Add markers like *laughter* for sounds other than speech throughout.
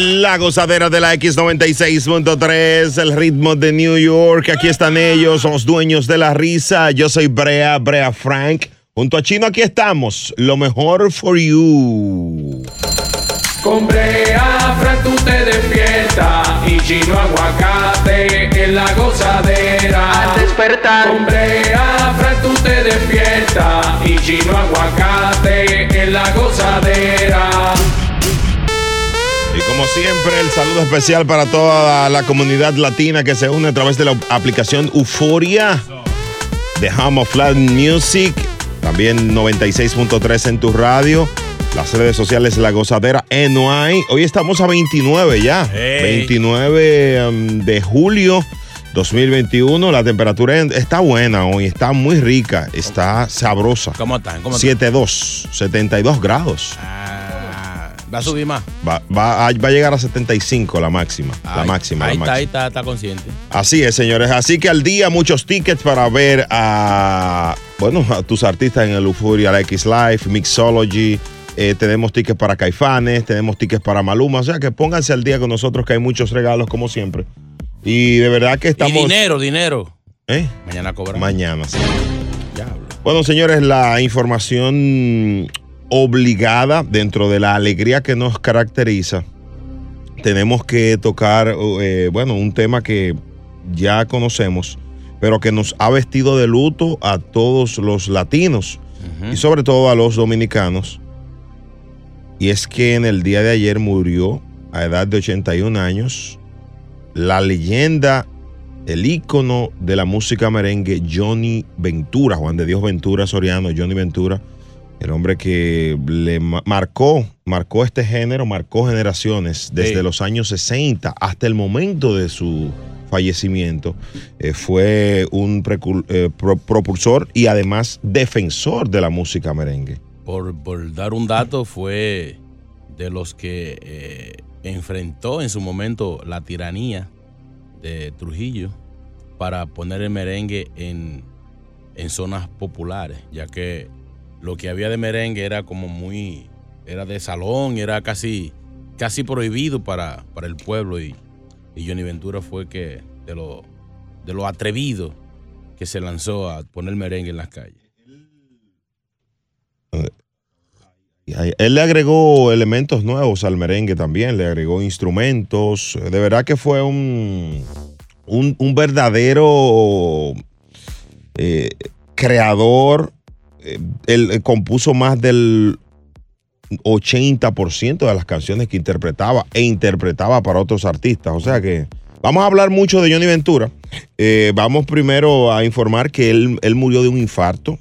La gozadera de la X96.3, el ritmo de New York. Aquí están ellos, los dueños de la risa. Yo soy Brea, Brea Frank. Junto a Chino aquí estamos. Lo mejor for you. Con Brea Frank tú te despiertas y Chino Aguacate en la gozadera. Al despertar. Con Brea Frank tú te despiertas y Chino Aguacate en la gozadera. Como siempre, el saludo especial para toda la comunidad latina que se une a través de la aplicación Euforia de Home of Latin Music. También 96.3 en tu radio. Las redes sociales La Gozadera NY. Hoy estamos a 29 ya. Hey. 29 um, de julio 2021. La temperatura está buena hoy. Está muy rica. Está sabrosa. ¿Cómo están? ¿Cómo están? 7.2. 72 grados. Ah, ¿Va a subir más? Va, va a, va a llegar a 75 la máxima. la Ahí- máxima. Ahí la está, ahí está, está consciente. Así es, señores. Así que al día muchos tickets para ver a, bueno, a tus artistas en el Euphoria, la X Live, Mixology. Eh, tenemos tickets para Caifanes, tenemos tickets para Maluma. O sea que pónganse al día con nosotros que hay muchos regalos como siempre. Y de verdad que estamos... Y dinero, dinero. ¿Eh? Mañana cobran. Mañana, sí. Diablo. Bueno, señores, la información obligada dentro de la alegría que nos caracteriza, tenemos que tocar, eh, bueno, un tema que ya conocemos, pero que nos ha vestido de luto a todos los latinos y sobre todo a los dominicanos. Y es que en el día de ayer murió a edad de 81 años la leyenda, el ícono de la música merengue, Johnny Ventura, Juan de Dios Ventura Soriano, Johnny Ventura, el hombre que le ma- marcó, marcó este género, marcó generaciones desde Sí. los años 60 hasta el momento de su fallecimiento. Eh, fue un eh, pro- propulsor y además defensor de la música merengue. Por, por dar un dato, fue de los que eh, enfrentó en su momento la tiranía de Trujillo para poner el merengue en, en zonas populares, ya que lo que había de merengue era como muy, era de salón, era casi, casi prohibido para, para el pueblo y, y Johnny Ventura fue que de lo, de lo atrevido que se lanzó a poner merengue en las calles. Él le agregó elementos nuevos al merengue también, le agregó instrumentos. De verdad que fue un, un, un verdadero eh, creador. Eh, Él eh, compuso más del 80% de las canciones que interpretaba e interpretaba para otros artistas. O sea que vamos a hablar mucho de Johnny Ventura. Eh, vamos primero a informar que él, él murió de un infarto.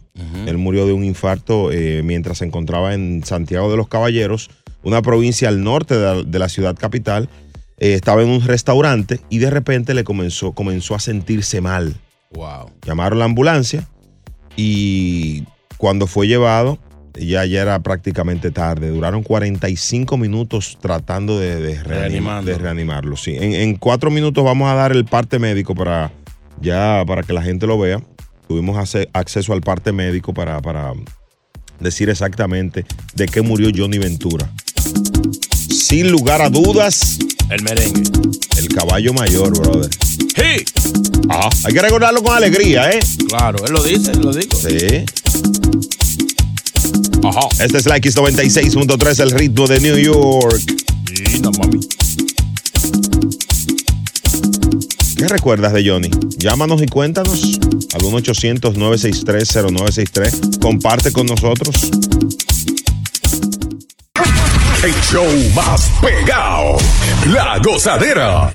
Él murió de un infarto eh, mientras se encontraba en Santiago de los Caballeros, una provincia al norte de la, de la ciudad capital. Eh, estaba en un restaurante y de repente le comenzó, comenzó a sentirse mal. Wow. Llamaron la ambulancia y cuando fue llevado, ya, ya era prácticamente tarde. Duraron 45 minutos tratando de, de, de reanimarlo. Sí. En, en cuatro minutos vamos a dar el parte médico para, ya, para que la gente lo vea. Tuvimos acceso al parte médico para, para decir exactamente de qué murió Johnny Ventura. Sin lugar a dudas, El merengue. el caballo mayor, brother. ¡Sí! Ah, hay que recordarlo con alegría, ¿eh? Claro, él lo dice, él lo digo. Sí. Ajá. Este es la X96.3, el ritmo de New York. Sí, no, mami. ¿Qué recuerdas de Johnny? Llámanos y cuéntanos al 1-800-963-0963. Comparte con nosotros. El show más pegado. La gozadera.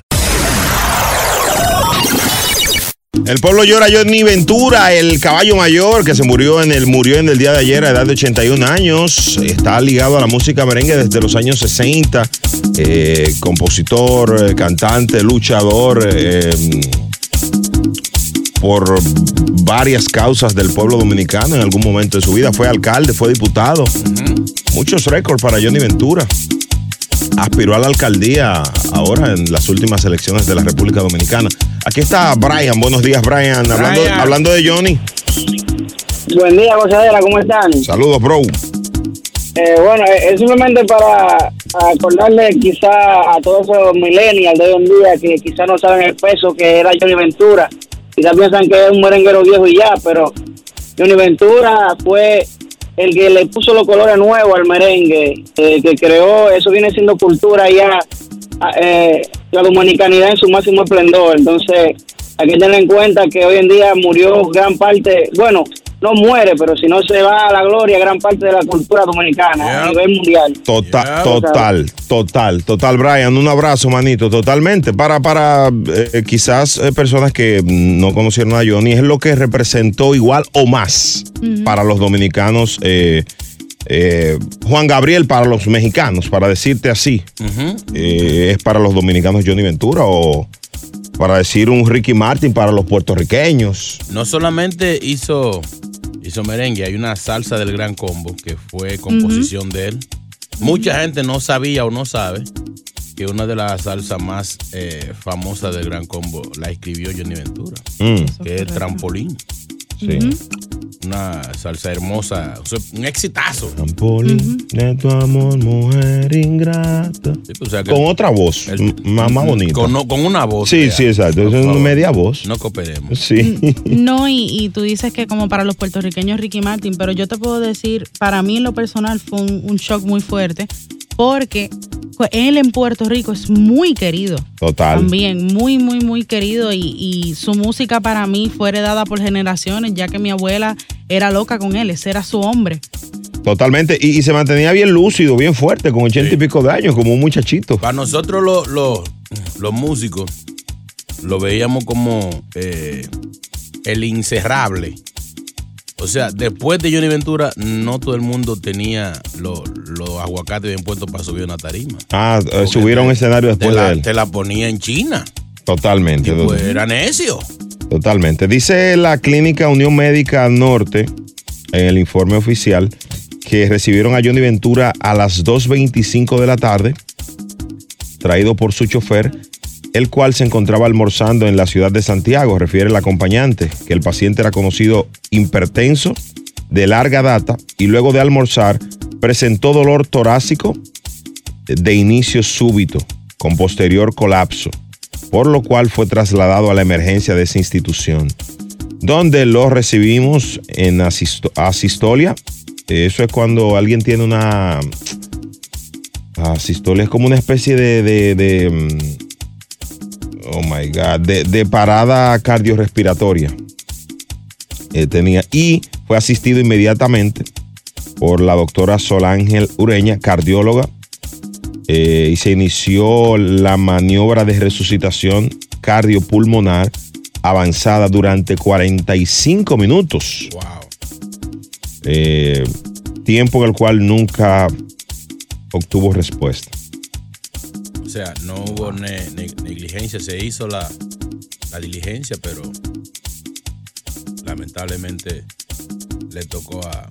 El pueblo llora Johnny Ventura, el caballo mayor que se murió en el murió en el día de ayer a edad de 81 años. Está ligado a la música merengue desde los años 60. Eh, compositor, eh, cantante, luchador. eh, por varias causas del pueblo dominicano en algún momento de su vida. Fue alcalde, fue diputado. Muchos récords para Johnny Ventura. Aspiró a la alcaldía ahora en las últimas elecciones de la República Dominicana. Aquí está Brian. Buenos días, Brian. Hablando, Brian. hablando de Johnny. Buen día, gozadera, ¿cómo están? Saludos, bro. Eh, bueno, eh, es simplemente para acordarle quizá a todos esos millennials de hoy en día que quizá no saben el peso que era Johnny Ventura. Quizás piensan que es un merenguero viejo y ya, pero Johnny Ventura fue el que le puso los colores nuevos al merengue, eh, que creó, eso viene siendo cultura ya, ah, eh, la dominicanidad en su máximo esplendor. Entonces, hay que tener en cuenta que hoy en día murió gran parte, bueno, no muere, pero si no se va a la gloria, gran parte de la cultura dominicana a nivel mundial. Total, Yeah. total, total, total, Brian. Un abrazo, manito, totalmente. Para, para eh, quizás eh, personas que no conocieron a Johnny, es lo que representó igual o más para los dominicanos. eh, eh, Juan Gabriel para los mexicanos, para decirte así. Eh, es para los dominicanos Johnny Ventura o para decir un Ricky Martin para los puertorriqueños. No solamente hizo, hizo merengue, hay una salsa del Gran Combo que fue composición de él. Mucha gente no sabía o no sabe que una de las salsas más eh, famosas del Gran Combo la escribió Johnny Ventura, Mm, que es Trampolín. sí. Una salsa hermosa, o sea, un exitazo. Trampolín de tu amor, mujer ingrata. Sí, o sea que- Con otra voz, El- más, más bonita. Con, no- con una voz. sí, real, sí, exacto. Es una media voz. No cooperemos. Sí. No, y, y tú dices que como para los puertorriqueños Ricky Martin, pero yo te puedo decir, para mí en lo personal fue un, un shock muy fuerte, porque él en Puerto Rico es muy querido. Total. También, muy, muy, muy querido y, y su música para mí fue heredada por generaciones, ya que mi abuela era loca con él, ese era su hombre. Totalmente. Y, y se mantenía bien lúcido, bien fuerte, con ochenta y pico de años, como un muchachito. Para nosotros los, los, los músicos lo veíamos como eh, el incerrable. O sea, después de Johnny Ventura, no todo el mundo tenía los los aguacates bien puestos para subir una tarima. Ah, eh, Porque te- escenario después la, de él. Te la ponía en China. Totalmente. Y pues era necio. Totalmente. Dice la clínica Unión Médica Norte en el informe oficial que recibieron a Johnny Ventura a las 2.25 de la tarde, traído por su chofer, el cual se encontraba almorzando en la ciudad de Santiago. Refiere el acompañante que el paciente era conocido hipertenso de larga data y luego de almorzar presentó dolor torácico de inicio súbito con posterior colapso, por lo cual fue trasladado a la emergencia de esa institución, donde lo recibimos en asisto- asistolia. Eso es cuando alguien tiene una asistolia, es como una especie de, mm, oh my God, de, de parada cardiorrespiratoria. Eh, tenía y fue asistido inmediatamente por la doctora Sol Ángel Ureña, cardióloga, eh, y se inició la maniobra de resucitación cardiopulmonar avanzada durante 45 minutos, Wow. eh, tiempo en el cual nunca obtuvo respuesta. Sea, no hubo ne- ne- negligencia. Se hizo la, la diligencia, pero lamentablemente le tocó a,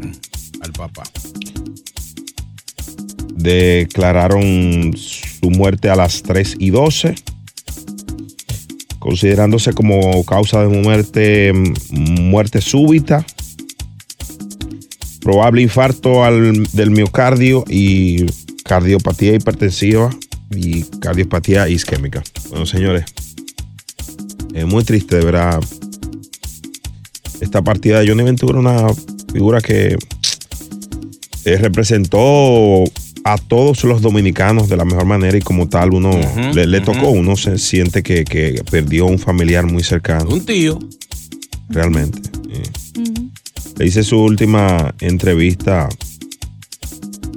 *clears throat* al papá. Declararon su muerte a las 3 y 12, considerándose como causa de muerte, muerte súbita, probable infarto del miocardio y cardiopatía hipertensiva y cardiopatía isquémica. Bueno, señores, es muy triste de ver a esta partida de Johnny Ventura, una figura que eh, representó a todos los dominicanos de la mejor manera y como tal uno le, tocó, uno se siente que, que perdió un familiar muy cercano, Un tío. realmente. Eh, Le hice su última entrevista,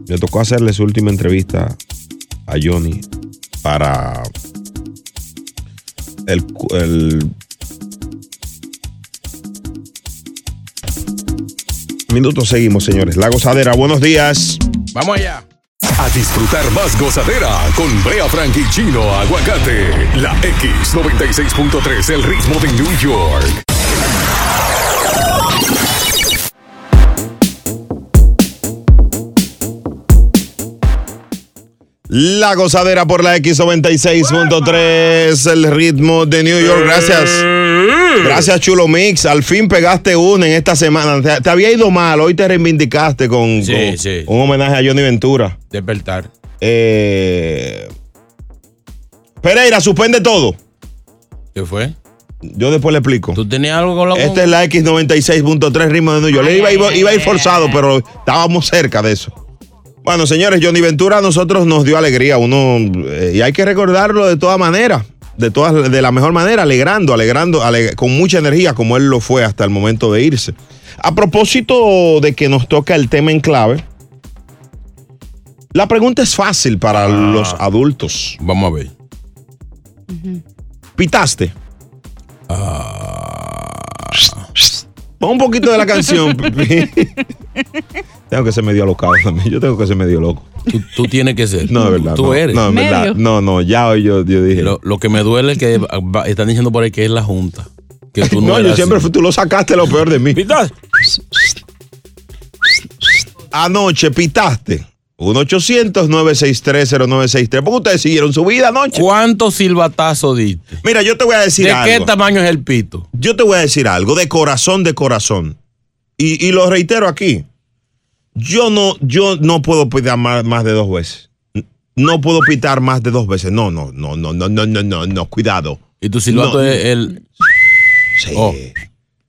le tocó hacerle su última entrevista a Johnny para el, el minutos seguimos, señores. La gozadera, buenos días. Vamos allá. A disfrutar más gozadera con Brea Frank y Chino Aguacate. La X96.3, el ritmo de New York. La gozadera por la X96.3, el ritmo de New York. Gracias. Gracias, Chulo Mix. Al fin pegaste una en esta semana. Te, te había ido mal. Hoy te reivindicaste con, Sí, con sí. un homenaje a Johnny Ventura. Despertar. Eh, Pereira, suspende todo. ¿Qué fue? Yo después le explico. ¿Tú tenías algo con la Esta es la X96.3 ritmo de New York. Iba, iba, iba a ir forzado, pero estábamos cerca de eso. Bueno, señores, Johnny Ventura a nosotros nos dio alegría. Uno, eh, y hay que recordarlo de todas maneras. De, todas, de la mejor manera, alegrando, alegrando, aleg- con mucha energía, como él lo fue hasta el momento de irse. A propósito de que nos toca el tema en clave, la pregunta es fácil para los adultos. Vamos a ver. ¿Pitaste? Ah. Pon un poquito de la canción. *laughs* *laughs* tengo que ser medio alocado *laughs* también. Yo tengo que ser medio loco. Tú, tú tienes que ser. No, de verdad. Tú no, eres. No, en Medio. verdad. No, no, ya hoy yo, yo dije. Lo, lo que me duele es que va- están diciendo por ahí que es la Junta. Que tú no, no, yo siempre así. fui- tú lo sacaste lo peor de mí. ¿Pitas? Anoche pitaste. 1-800-963-0963. ¿Por qué ustedes siguieron su vida anoche? ¿Cuántos silbatazos diste? Mira, yo te voy a decir ¿De algo. qué tamaño es el pito? Yo te voy a decir algo, de corazón, de corazón. Y, y lo reitero aquí. Yo no, yo no puedo pitar más, más de dos veces. No puedo pitar más de dos veces. No, no, no, no, no, no, no, no, no, cuidado. Y tu silbato No. es el. Sí. Oh.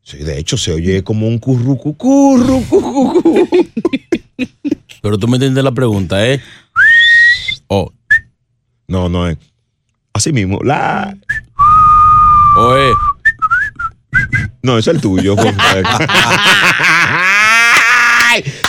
Sí, de hecho se oye como un currucu, currucu. Pero tú me entiendes la pregunta, ¿eh? O, No, no es. Así mismo. La. o es. No, es el tuyo. *laughs*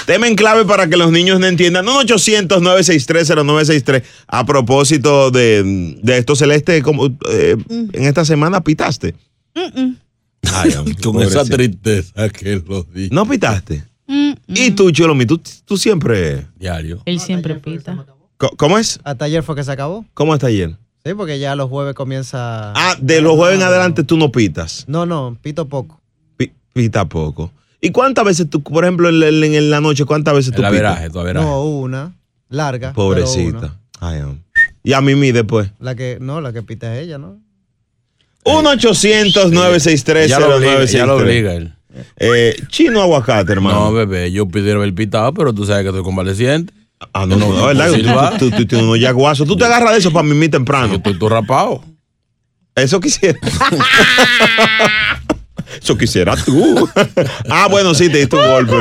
Tema en clave para que los niños no entiendan. 1-800-963-0963. A propósito de, de esto, Celeste, como, eh, en esta semana pitaste. Ay, hombre, *laughs* Con esa tristeza que lo di. No pitaste. Mm, Y tú, Cholomi, tú, tú siempre. Diario. Él siempre pita. ¿Cómo es? Hasta ayer fue que se acabó. ¿Cómo está ayer? Sí, porque ya los jueves comienza. Ah, de los jueves en adelante tú no pitas. No, no, pito poco. Pi- Pita poco. ¿Y cuántas veces tú, por ejemplo, en la, en la noche, cuántas veces tú El averaje, tu averaje. No, una. Larga. pero Pobrecita. una. Ay, hombre. y a Mimi después. La que, no, la que pita es ella, ¿no? 1-800-963-0963. Ya lo obliga, ya lo obliga él. Eh, chino aguacate, hermano. No, bebé, yo pidiera el pitado, pero tú sabes que estoy convaleciente. ah, no, no, no, no, ¿verdad? Tú- tú, tú, tú tienes unos yaguazos. Tú te agarras de eso para Mimi Yo temprano. estoy todo rapado. Eso quisiera. *laughs* Eso quisiera tú. *laughs* ah, bueno, sí, te diste un golpe.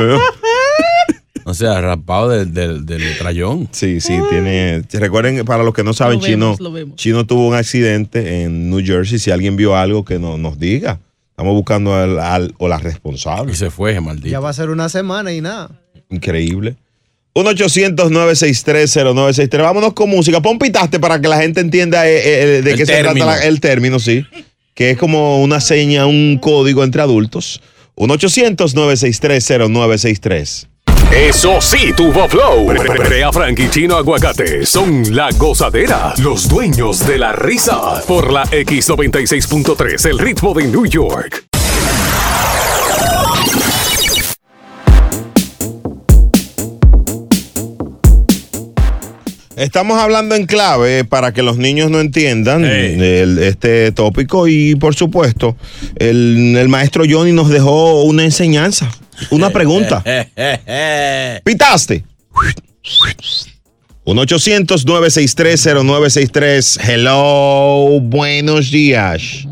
O sea, rapado del, del, del trayón. Sí, sí, tiene. Recuerden, para los que no saben, Lo vemos, Chino, lo vemos. Chino tuvo un accidente en New Jersey. Si alguien vio algo, que no, nos diga. Estamos buscando al, al- o la Y responsable. se fue, maldito. Ya va a ser una semana y nada. Increíble. 1-800-963-0963. Vámonos con música. Pon pitaste para que la gente entienda eh, eh, de El qué se trata la- el término, sí. Que es como una seña, un código entre adultos. 1-800-963-0963. Eso sí, tuvo flow. Brea Frank y Chino Aguacate son la gozadera, los dueños de la risa. Por la X96.3, el ritmo de New York. Estamos hablando en clave para que los niños no entiendan Hey. el- este tópico y por supuesto el, el maestro Johnny nos dejó una enseñanza, una pregunta. *laughs* ¿Pitaste? 1-800-963-0963. Hello, buenos días.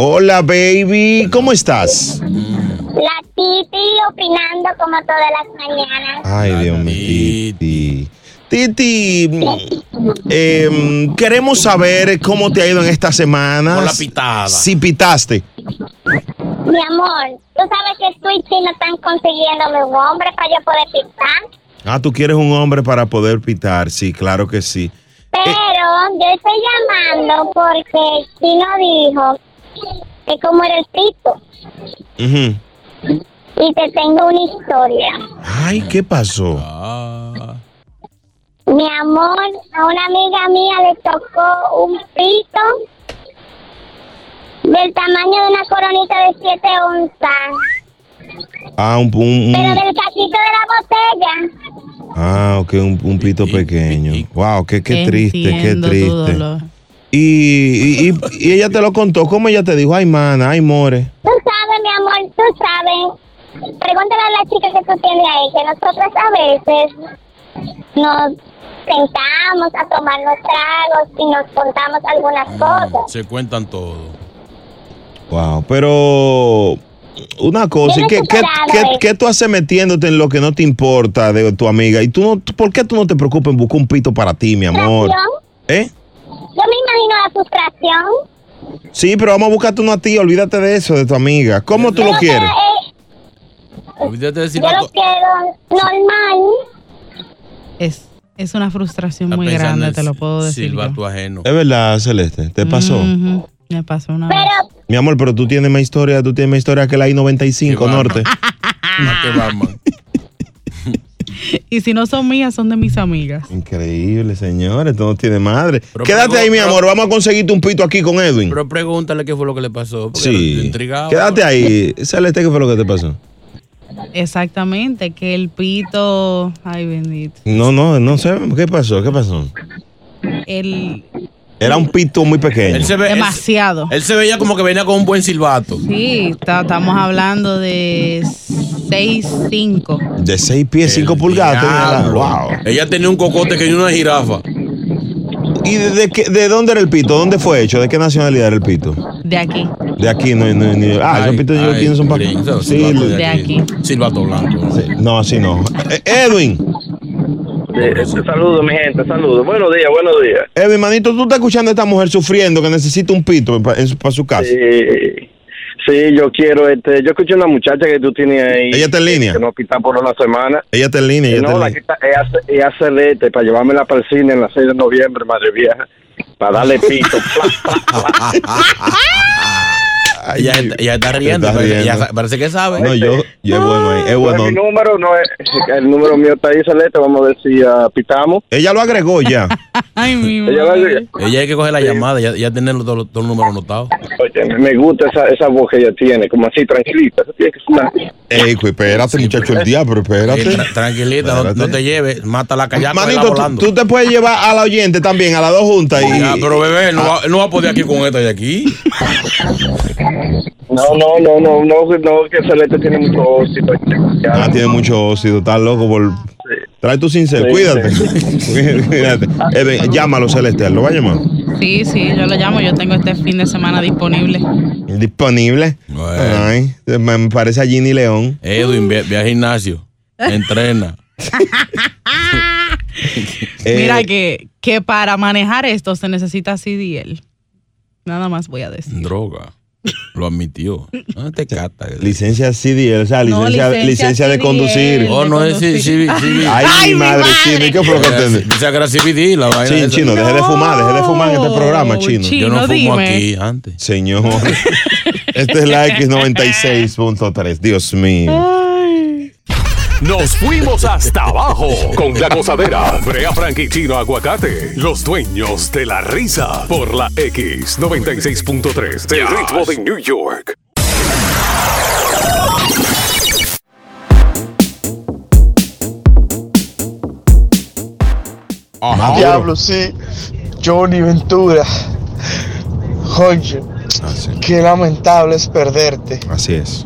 Hola, baby. ¿Cómo estás? La Titi opinando como todas las mañanas. Ay, Dios mío. Titi. Titi. Em, queremos saber cómo te ha ido en esta semana. Con la pitada. Si pitaste. Mi amor, tú sabes que tú y Chino están consiguiéndome un hombre para yo poder pitar. Ah, tú quieres un hombre para poder pitar. Sí, claro que sí. Pero yo estoy llamando porque Chino dijo que como era el pito. Ujú. Y te tengo una historia. Ay, ¿qué pasó? Ah, Mi amor, a una amiga mía le tocó un pito del tamaño de una coronita de 7 onzas, Ah, un, un- un- pero del cachito de la botella. ah, ok, un, un pito pequeño. Wow, qué, qué triste, qué Entiendo triste. Y, y, y- y ella te lo contó, ¿cómo ella te dijo? Ay, mana, ay, more. Tú sabes, mi amor, tú sabes. Pregúntale a la chica que tú tienes ahí, que nosotras a veces nos sentamos a tomarnos tragos y nos contamos algunas cosas. se cuentan todo. Wow, pero una cosa, ¿qué, qué, qué- qué tú haces metiéndote en lo que no te importa de tu amiga? ¿Y tú no, por qué tú no te preocupas en buscar un pito para ti, mi amor? ¿Eh? Yo me imagino la frustración. Sí, pero vamos a buscarte uno a ti, olvídate de eso, de tu amiga. ¿Cómo tú lo quieres? eh, Olvídate de decir yo lo quiero normal. Es, es una frustración Está muy grande, te lo puedo decir. silbato ajeno. Es verdad, Celeste, ¿te pasó? Me pasó una vez. Mi amor, pero tú tienes más historia, tú tienes más historia que la I-95 Qué *laughs* va. Norte. ¿A qué va, man? *laughs* Y si no son mías, son de mis amigas. Increíble, señores, esto no tiene madre. Pero Quédate pero- ahí, mi pero- amor, vamos a conseguirte un pito aquí con Edwin. Pero pregúntale qué fue lo que le pasó. porque sí. Intrigado. Quédate ahí. Celeste, ¿qué fue lo que te pasó? Exactamente, que el pito. Ay, bendito. No, no, no sé. ¿Qué pasó? ¿Qué pasó? El. Era un pito muy pequeño. Él se, ve, él, Demasiado. él se veía como que venía con un buen silbato. Sí, está- estamos hablando de 6'5. De 6 pies, 5 El pulgadas. tenía. Wow. Ella tenía un cocote que ni una jirafa. ¿Y de, de qué- de dónde era el pito? ¿Dónde fue hecho? ¿De qué nacionalidad era el pito? De aquí. De aquí, no, no, no. Ah, esos Ay, pitos ay, tienen son para. Sí, de aquí. Silbato blanco. ¿no? sí, no, así no. Eh, Edwin, Saludos, mi gente, saludos. Buenos días, buenos días. Edwin, manito, tú estás escuchando a esta mujer sufriendo que necesita un pito para su casa. Sí, sí, yo quiero, este, yo escuché una muchacha que tú tienes ahí. Ella está en línea. Que no pita por una semana. Ella está en línea, ella está no, en la línea. que está, ella, ella celeste para llevármela para el cine en la 6 de noviembre, madre vieja. Para darle pito. *laughs* *laughs* Ay, Ella, está- ella está riendo. Está parece, riendo. ella sa- parece que sabe. No, yo, yo es bueno ahí. Es bueno. Mi número no es, el número mío está ahí, celeste. Vamos a ver si ah, pitamos. Ella lo agregó ya. *laughs* Ay, mi Ella va a madre. Ella hay que coger la llamada, ya, ya tener todos los, números anotados. Oye, me- gusta esa, esa voz que ella tiene, como así, tranquilita. Ey, pues espérate, muchacho, el diablo, espérate. Sí, tra- tranquilita, no, Espérate. no te lleves, mata la callaca Manito, tú, te puedes llevar a la oyente también, a las dos juntas. Y, Ya, pero bebé, no, va, no va a poder aquí con esta de aquí. *laughs* No, no, no, no, no, no, que Celeste tiene mucho óxido. Ah, tiene mucho óxido, está loco por. Trae tu cincel, Sí, cuídate. *laughs* cuídate. Eh, ven, llámalo, Celestial, ¿lo va a llamar? Sí, sí, yo lo llamo. Yo tengo este fin de semana disponible. Disponible. Bueno. Ay, me parece a Ginny León. Edwin, ve, ve al gimnasio, entrena. *laughs* Eh, Mira que, que para manejar esto se necesita CDL. Nada más voy a decir. Droga. Lo admitió. No te cata. Licencia CDL, o sea, No, licencia, licencia licencia de CDL. conducir. Oh, no es conducir. sí, sí, sí. Ay, Ay, mi madre, madre. chino, ¿y qué fue lo que entendí? Dice que era CBD la vaina. Sí, chino, deje de fumar, deje de fumar en este programa, No, chino. chino. Yo no fumo dime. aquí antes. Señor. *laughs* Este es la X96.3. Dios mío. Nos fuimos hasta abajo con la gozadera. Brea Frank y Chino Aguacate, los dueños de la risa. Por la X96.3 del ritmo de New York. Ajá. Diablo, sí. Johnny Ventura. Oye, Así, qué lamentable es perderte. así es.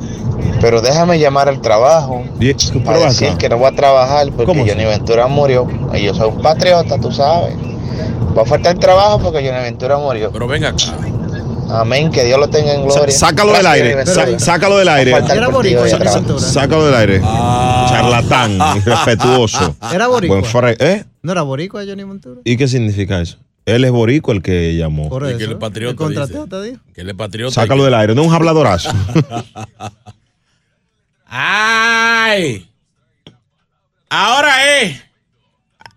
Pero déjame llamar al trabajo. Para acá. decir que no voy a trabajar porque ¿Cómo Johnny? Ventura murió. Y yo soy un patriota, tú sabes. Va a faltar trabajo porque Johnny Ventura murió. Pero venga acá. Amén, que Dios lo tenga en gloria. sácalo del aire. Sácalo del aire. El. Sácalo del aire. Ah. Charlatán, irrespetuoso. *laughs* Era boricua. Buen fre- ¿Eh? ¿No era boricua Johnny Ventura? ¿Y qué significa eso? Él es borico el que llamó. Por Y que él es patriota, El contrateo dice. te dijo. Que él es patriota. Sácalo del aire, no es un habladorazo. *laughs* ¡Ay! Ahora es.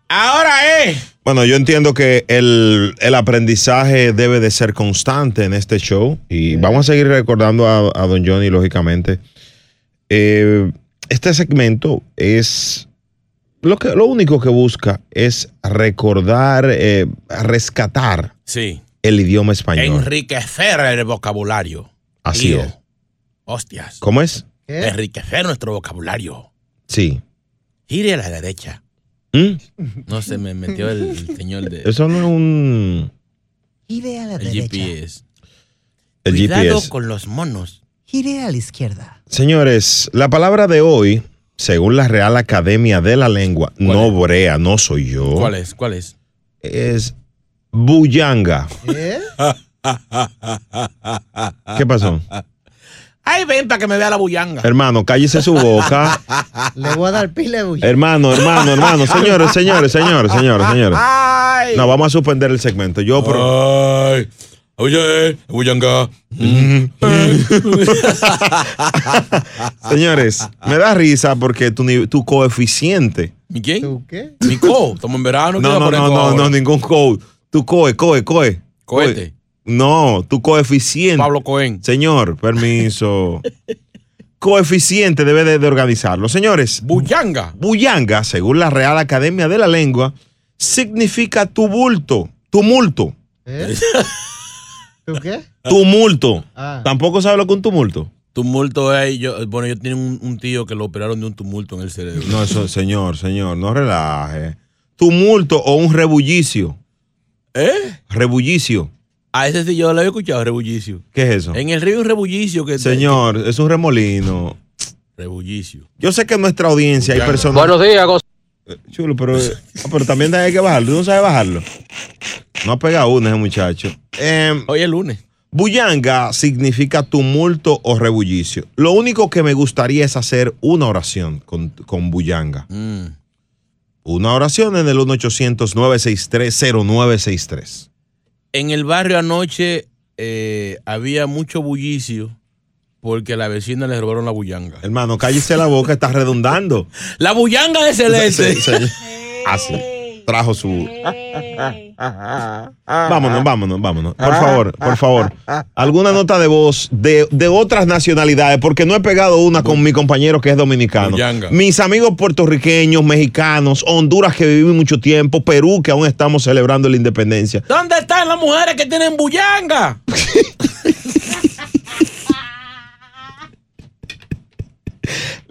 Ahora es. Bueno, yo entiendo que el, el aprendizaje debe de ser constante en este show y vamos a seguir recordando a, a don Johnny, lógicamente. Eh, este segmento es lo que lo único que busca es recordar, eh, rescatar Sí. el idioma español. Enriquecer el vocabulario. Así Tío. es. Hostias. ¿Cómo es? Enriquecer nuestro vocabulario. Sí. Gire a la derecha. ¿Mm? No se me metió el, el señor de Eso no es un Gire a la el derecha. GPS. el Cuidado GPS. con los monos. Gire a la izquierda. Señores, la palabra de hoy, según la Real Academia de la Lengua, no brea, no soy yo. ¿Cuál es? ¿Cuál es? Es bullanga. ¿Eh? ¿Qué pasó? Ay, ven para que me vea la bullanga. Hermano, cállese su boca. Le voy a dar pile de bulla. Hermano, hermano, hermano. *laughs* Señores, señores, señores, señores, señores. No, vamos a suspender el segmento. Yo, pero. Ay. Oye, bullanga. *laughs* Señores, me da risa porque tu, tu coeficiente. ¿Mi quién? ¿Tú qué? Mi co. Estamos en verano. ¿qué No, va a no, poner no, no, no, ningún co. Tu coe, coe, coe. Cohete. No, tu coeficiente. Pablo Cohen. Señor, permiso. *laughs* coeficiente debe de, de organizarlo. Señores, Bullanga. bullanga, según la Real Academia de la Lengua, significa tumulto. Tumulto. ¿Eh? ¿Tú qué? Tumulto. Ah. ¿Tampoco sabe lo que es un tumulto? Tumulto es. Yo, bueno, yo tenía un, un tío que lo operaron de un tumulto en el cerebro. No, eso, señor, señor, no relaje. Tumulto o un rebullicio. ¿Eh? Rebullicio. A ese sí yo lo había escuchado, rebullicio. ¿Qué es eso? En el río hay un rebullicio que. Señor, es un remolino. Rebullicio. Yo sé que en nuestra audiencia hay personas. Buenos días, Gonzalo. Eh, Chulo, pero, ah, pero también hay que bajarlo. ¿Tú no sabes bajarlo? No ha pegado uno ese muchacho. Em, Hoy es lunes. Bullanga significa tumulto o rebullicio. Lo único que me gustaría es hacer una oración con, con Bullanga. Mm. Una oración en el 1-800-963-0963. En el barrio anoche eh, había mucho bullicio porque a la vecina le robaron la bullanga. Hermano, cállese la boca, está redundando. *laughs* La bullanga de Celeste. Así. Trajo su. Vámonos, vámonos, vámonos. Por favor, por favor. Alguna nota de voz de, de otras nacionalidades, porque no he pegado una con mi compañero que es dominicano. Mis amigos puertorriqueños, mexicanos, Honduras que viví mucho tiempo, Perú que aún estamos celebrando la independencia. ¿Dónde están las mujeres que tienen bullanga? *laughs*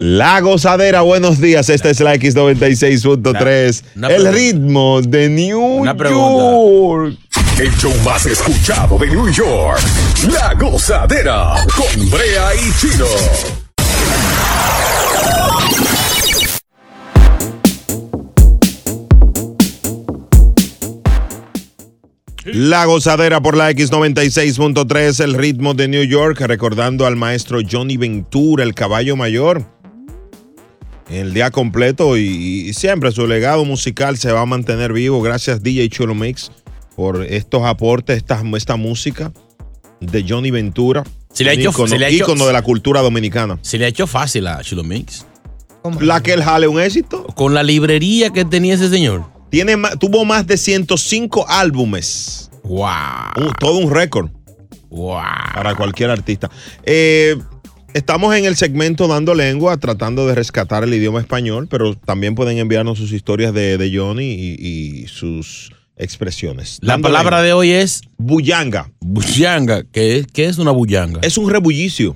La gozadera, buenos días. Esta es la X96.3. Una- una El ritmo de New. York. El show más escuchado de New York. La gozadera con Brea y Chino. La gozadera por la X96.3, el ritmo de New York, recordando al maestro Johnny Ventura, el caballo mayor. El día completo y, y siempre su legado musical se va a mantener vivo. Gracias DJ Chulo Mix por estos aportes, esta, esta música de Johnny Ventura. Se le ha hecho- ícono, se le ha hecho- ícono de la cultura dominicana. Se le ha hecho fácil a Chulo Mix. La que él jale un éxito. Con la librería que tenía ese señor. Tiene, tuvo más de 105 álbumes. ¡Wow! Todo un récord. ¡Wow! Para cualquier artista. Eh, estamos en el segmento Dando Lengua, tratando de rescatar el idioma español, pero también pueden enviarnos sus historias de, de Johnny y, y sus expresiones. La Dando palabra lengua. de hoy es bullanga. Bullanga. ¿Qué es, qué es una bullanga? Es un rebullicio.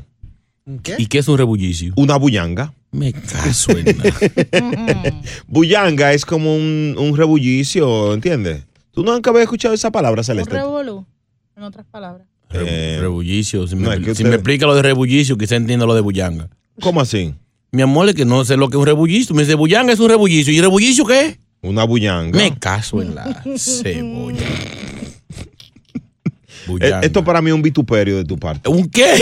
¿Y qué es un rebullicio? Una bullanga. Me caso en nada. *laughs* Bullanga es como un, un rebullicio, ¿entiendes? ¿Tú nunca habías escuchado esa palabra, Un Celeste? revolú, en otras palabras. Eh, Rebullicio. Si, no, me, es que si usted- me explica lo de rebullicio, quizá entienda lo de bullanga. ¿Cómo así? Mi amor, es que no sé lo que es un rebullicio. Me dice, bullanga es un rebullicio. ¿Y rebullicio qué es? Una bullanga. Me caso en la cebolla. *laughs* Eh, Bullanga. Esto para mí es un vituperio de tu parte. ¿Un qué? *laughs*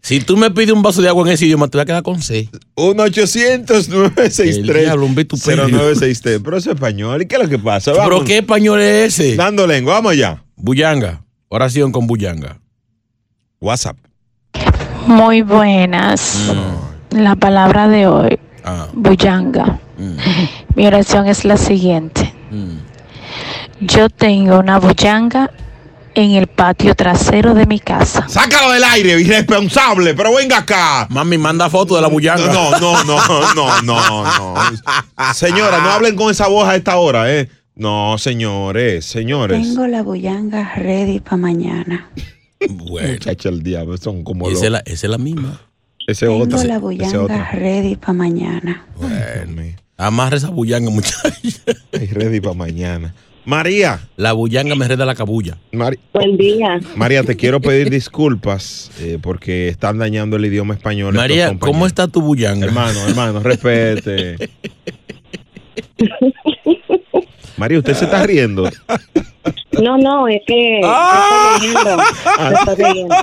si tú me pides un vaso de agua en ese idioma, te voy a quedar con C. 1-800-963. El diablo, un vituperio. 0963. Pero es español. ¿Y qué es lo que pasa? ¿Pero qué español es ese? Dando lengua. Vamos allá. Bullanga. Oración con bullanga. WhatsApp. Muy buenas. La palabra de hoy, Ah. bullanga. *laughs* Mi oración es la siguiente. Mm. Yo tengo una bullanga en el patio trasero de mi casa. Sácalo del aire, irresponsable, pero venga acá. Mami, manda foto de la bullanga. No, no, no, no, no, no. *laughs* Señora, no hablen con esa voz a esta hora, ¿eh? No, señores, señores. Tengo la bullanga ready para mañana. Bueno, Muchacha, el diablo, son como esa los... es, la, esa es la misma. Ese otra. Tengo la bullanga otra. ready para mañana. Bueno. Amarra esa bullanga, muchacha. *laughs* Ay, ready para mañana. María. La bullanga me reda la cabulla. Buen día. María, te quiero pedir disculpas eh, porque están dañando el idioma español. María, ¿cómo está tu bullanga? Hermano, hermano, respete. *laughs* María, usted se está riendo. No, no, es que Ah. me estoy leyendo. Me estoy leyendo.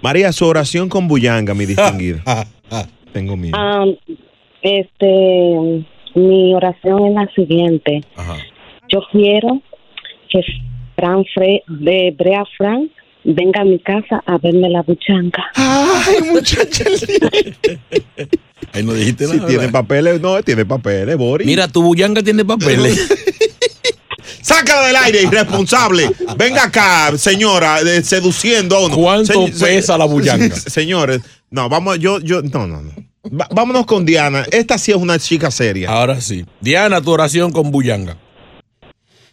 María, su oración con bullanga, mi distinguida. Tengo miedo. Ah, este, mi oración es la siguiente. Yo quiero que Fran Fre de Brea Frank venga a mi casa a verme la buchanga. Ay, muchacha. Ahí no dijiste Si nada. tiene ¿verdad? papeles, no, tiene papeles, Boris. Mira, tu bullanga tiene papeles. *laughs* Sácala del aire, irresponsable. Venga acá, señora, eh, seduciendo a uno. ¿Cuánto Se- pesa la bullanga? *laughs* Señores, no, vamos, yo, yo, no, no, no. Va- vámonos con Diana. Esta sí es una chica seria. Ahora sí. Diana, tu oración con bullanga.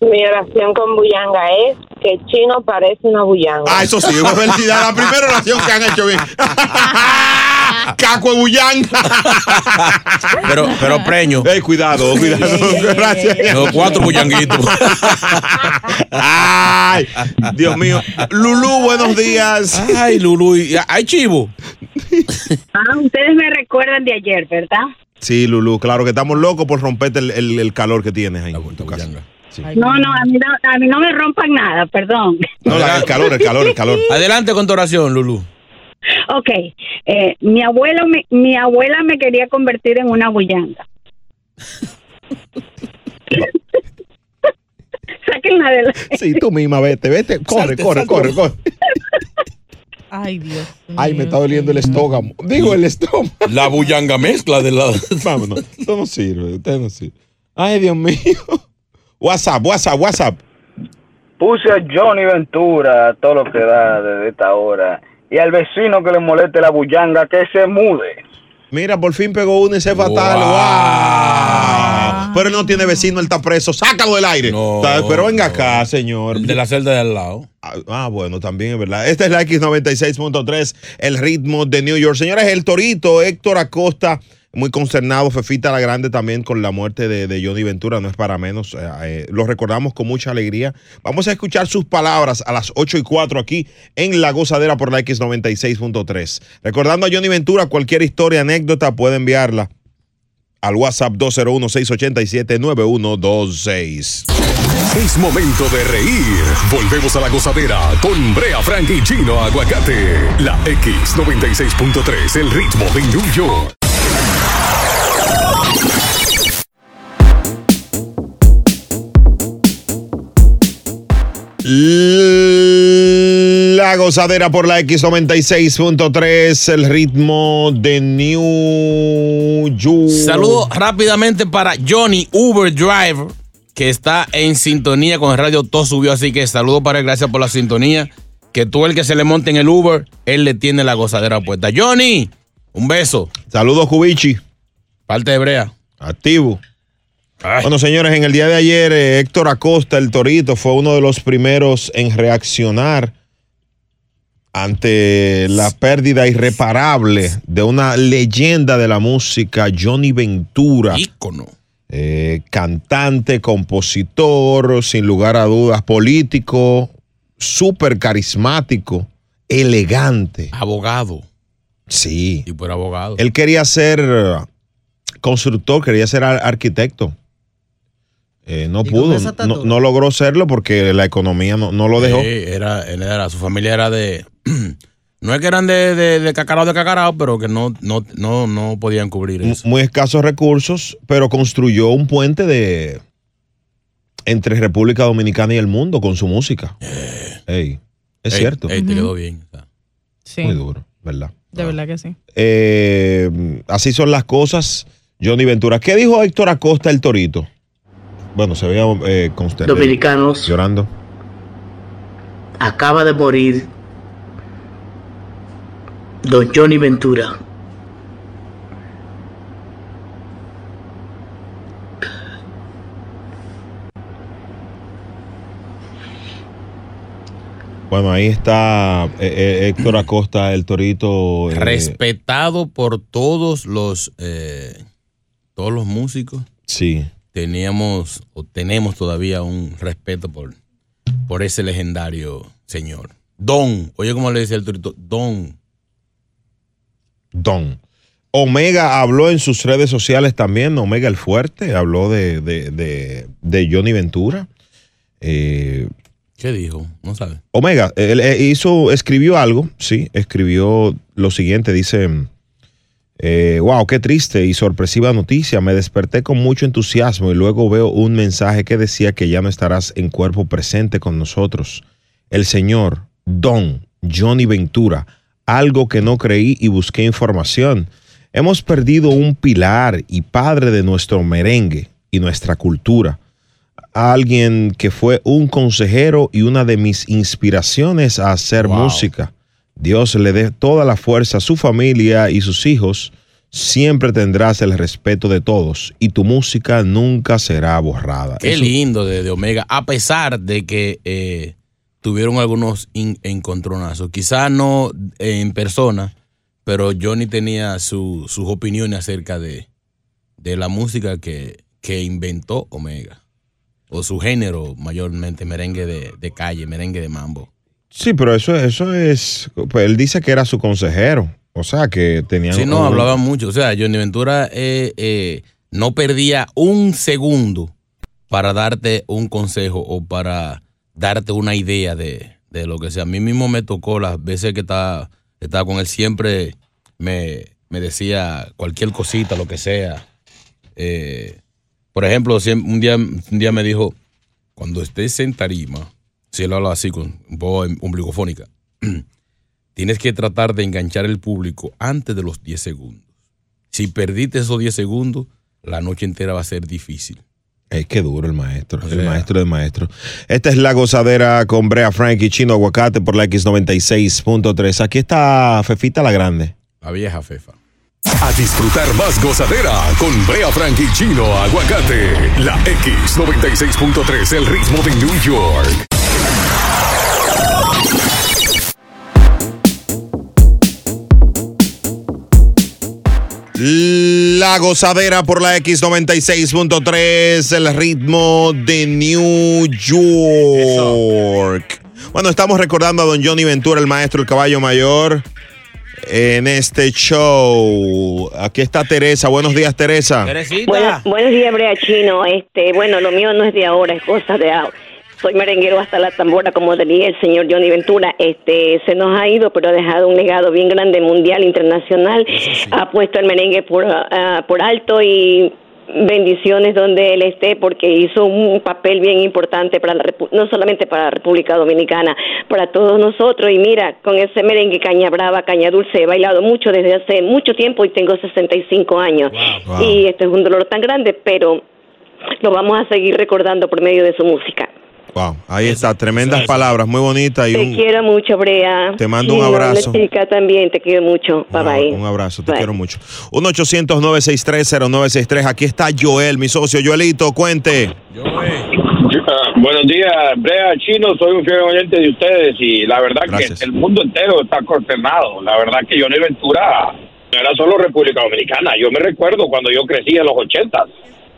Mi oración con Bullanga es que Chino parece una Bullanga. Ah, eso sí, una felicidad. La primera oración que han hecho bien. *laughs* Caco de bullanga. Pero, pero preño. Ey, cuidado, cuidado. Gracias. Los cuatro bullanguitos. Ay, Dios mío. Lulú, buenos días. Ay, Lulu. y- Ay, chivo. Ah, ustedes me recuerdan de ayer, ¿verdad? Sí, Lulú, claro que estamos locos por romperte el, el- el calor que tienes ahí en tu casa. Sí. No, no a, mí no, a mí no me rompan nada, perdón. No, el calor, el calor, el calor. *laughs* Adelante con tu oración, Lulu. Ok, eh, mi, abuelo me, mi abuela me quería convertir en una bullanga. *laughs* Sáquenla de la... Sí, tú misma, vete, vete. Corre, Salte, corre, salte. corre, corre. *laughs* Ay, Dios. Ay, me está doliendo el estómago. Digo, el estómago. La bullanga mezcla de la. Vámonos. Esto no sirve, usted no sirve. Ay, Dios mío. WhatsApp, WhatsApp, WhatsApp. Puse a Johnny Ventura a todo lo que da desde esta hora. Y al vecino que le moleste la bullanga, que se mude. Mira, por fin pegó uno y se fatal. Wow. Pero él no tiene vecino, él está preso. Sácalo del aire. Está- Pero venga acá, señor. De la celda de al lado. Ah, ah, bueno, también es verdad. Esta es la X96.3, el ritmo de New York. Señores, el Torito, Héctor Acosta, muy consternado. Fefita la Grande también con la muerte de, Johnny Ventura, no es para menos. Eh, eh, lo recordamos con mucha alegría. Vamos a escuchar sus palabras a las 8 y 4 aquí en La Gozadera por la X96.3. Recordando a Johnny Ventura, cualquier historia, anécdota, puede enviarla al WhatsApp 201-687-9126. Es momento de reír. Volvemos a la gozadera con Brea Frank y Chino Aguacate. La X96.3, el ritmo de New York. La gozadera por la X96.3, el ritmo de New York. Saludo rápidamente para Johnny Uber Driver, que está en sintonía con el radio Todo Subió. Así que saludo para él, gracias por la sintonía. Que tú, el que se le monte en el Uber, él le tiene la gozadera puesta. Johnny, un beso. Saludos, Cubichi. Parte de Brea. Bueno, señores, en el día de ayer, eh, Héctor Acosta, el Torito, fue uno de los primeros en reaccionar ante la pérdida irreparable de una leyenda de la música, Johnny Ventura. Ícono. Eh, cantante, compositor, sin lugar a dudas, político, súper carismático, elegante. Abogado. Sí. Y por abogado. Él quería ser constructor, quería ser ar- arquitecto. Eh, no pudo, no, no logró serlo porque la economía no, no lo dejó. Sí, era, él era, su familia era de. *clears throat* No es que eran de, de, de cacarao de cacarao, pero que no, no, no, no podían cubrir eso. Muy escasos recursos, pero construyó un puente de entre República Dominicana y el mundo con su música. Ey, es Ey, cierto. ey, te quedó bien. Sí, Muy duro, ¿verdad? de verdad que sí. Eh, así son las cosas, Johnny Ventura. ¿Qué dijo Héctor Acosta el Torito? Bueno, se veía eh, consternado. Dominicanos. Llorando. acaba de morir don Johnny Ventura. Bueno, ahí está eh, eh, Héctor Acosta, el torito. eh, Respetado por todos los eh, todos los músicos. Sí. Teníamos o tenemos todavía un respeto por, por ese legendario señor. Don, oye cómo le decía el torito, Don. Don. Omega habló en sus redes sociales también, Omega el Fuerte, habló de, de- de- de Johnny Ventura. Eh, ¿Qué dijo? No sabe. Omega, él eh, hizo, escribió algo, sí, escribió lo siguiente, dice, eh, wow, qué triste y sorpresiva noticia, me desperté con mucho entusiasmo y luego veo un mensaje que decía que ya no estarás en cuerpo presente con nosotros. El señor Don Johnny Ventura, algo que no creí y busqué información. Hemos perdido un pilar y padre de nuestro merengue y nuestra cultura alguien que fue un consejero y una de mis inspiraciones a hacer música. Dios le dé toda la fuerza a su familia y sus hijos. Siempre tendrás el respeto de todos y tu música nunca será borrada. Qué Eso- lindo de, de Omega, a pesar de que eh, tuvieron algunos encontronazos. Quizás no en persona, pero Johnny tenía su- sus opiniones acerca de, de la música que, que inventó Omega. O su género, mayormente merengue de, de calle, merengue de mambo. Sí, pero eso, eso es. pues, él dice que era su consejero. O sea, que tenía. Sí, no, un- hablaba mucho. O sea, Johnny Ventura eh, eh, no perdía un segundo para darte un consejo o para darte una idea de, de lo que sea. A mí mismo me tocó las veces que estaba, estaba con él, siempre me, me decía cualquier cosita, lo que sea. Eh, por ejemplo, un día, un día me dijo, cuando estés en tarima, si él habla así, con un poco ombligofónica, *clears throat* tienes que tratar de enganchar el público antes de los 10 segundos. Si perdiste esos 10 segundos, la noche entera va a ser difícil. Es que duro el maestro, el sea- maestro de maestro. Esta es la gozadera con Brea Frank y Chino Aguacate por la X96.3. Aquí está Fefita la Grande. La vieja Fefa. A disfrutar más gozadera con Brea Frank y Chino Aguacate. La X96.3, el ritmo de New York. La gozadera por la X96.3, el ritmo de New York. Bueno, estamos recordando a don Johnny Ventura, el maestro, el caballo mayor, en este show. Aquí está Teresa. Buenos días, Teresa. Bueno, buenos días, Brea Chino. Este, bueno, lo mío no es de ahora, es cosa de ahora. Soy merenguero hasta la tambora, como diría el señor Johnny Ventura. Este, se nos ha ido, pero ha dejado un legado bien grande mundial, internacional. Ha puesto el merengue por, ah, por alto y bendiciones donde él esté porque hizo un papel bien importante para la Repu- no solamente para la República Dominicana, para todos nosotros y mira, con ese merengue caña brava, caña dulce, he bailado mucho desde hace mucho tiempo y tengo 65 años Wow. y este es un dolor tan grande, pero lo vamos a seguir recordando por medio de su música. Wow, ahí está, tremendas palabas, muy bonitas y Te un, quiero mucho, Brea. Te mando un abrazo. Chica también, te quiero mucho. Bye bye. un abrazo, te Bye. quiero mucho. 1-800-963-0963. Aquí está Joel, mi socio. Joelito, cuente. Ah, buenos días, Brea Chino, soy un fiel oyente de ustedes y la verdad Gracias. que el mundo entero está consternado. La verdad que Johnny Ventura no era solo República Dominicana. Yo me recuerdo cuando yo crecí en los ochentas.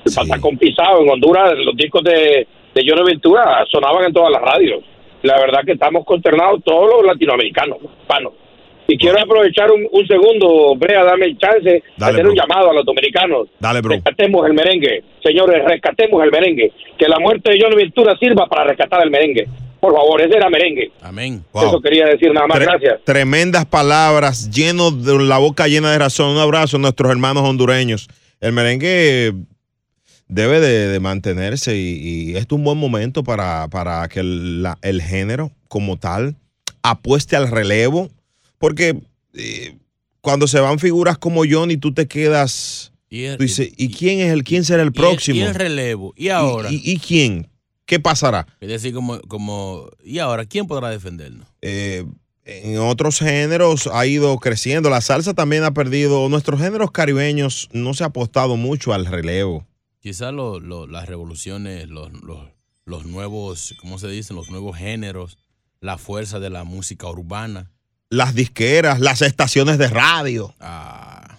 El patacón pisado en Honduras, los discos de, de Johnny Ventura sonaban en todas las radios. La verdad que estamos consternados todos los latinoamericanos, hispanos. Y quiero aprovechar un, un segundo, Brea, dame el chance de hacer bro. un llamado a los dominicanos. Dale, bro. Rescatemos el merengue. Señores, rescatemos el merengue. Que la muerte de Johnny Ventura sirva para rescatar el merengue. Por favor, ese era merengue. Amén. Eso quería decir nada más. Tre- Gracias. Tremendas palabras, lleno de la boca llena de razón. Un abrazo a nuestros hermanos hondureños. El merengue debe de, de mantenerse y, y este es un buen momento para, para que el, la- el género como tal apueste al relevo, porque eh, cuando se van figuras como Johnny, tú te quedas, Y el- tú dices, ¿y quién es el, quién será el Y el- próximo? Y el relevo. Y ahora. ¿Y, y- y quién? ¿Qué pasará? Es decir, como, como, ¿y ahora quién podrá defendernos? Eh, en otros géneros ha ido creciendo. La salsa también ha perdido. Nuestros géneros caribeños no se ha apostado mucho al relevo. Quizás lo- lo- las revoluciones, los, los, los nuevos, ¿cómo se dicen? Los nuevos géneros, la fuerza de la música urbana. Las disqueras, las estaciones de radio. Ah.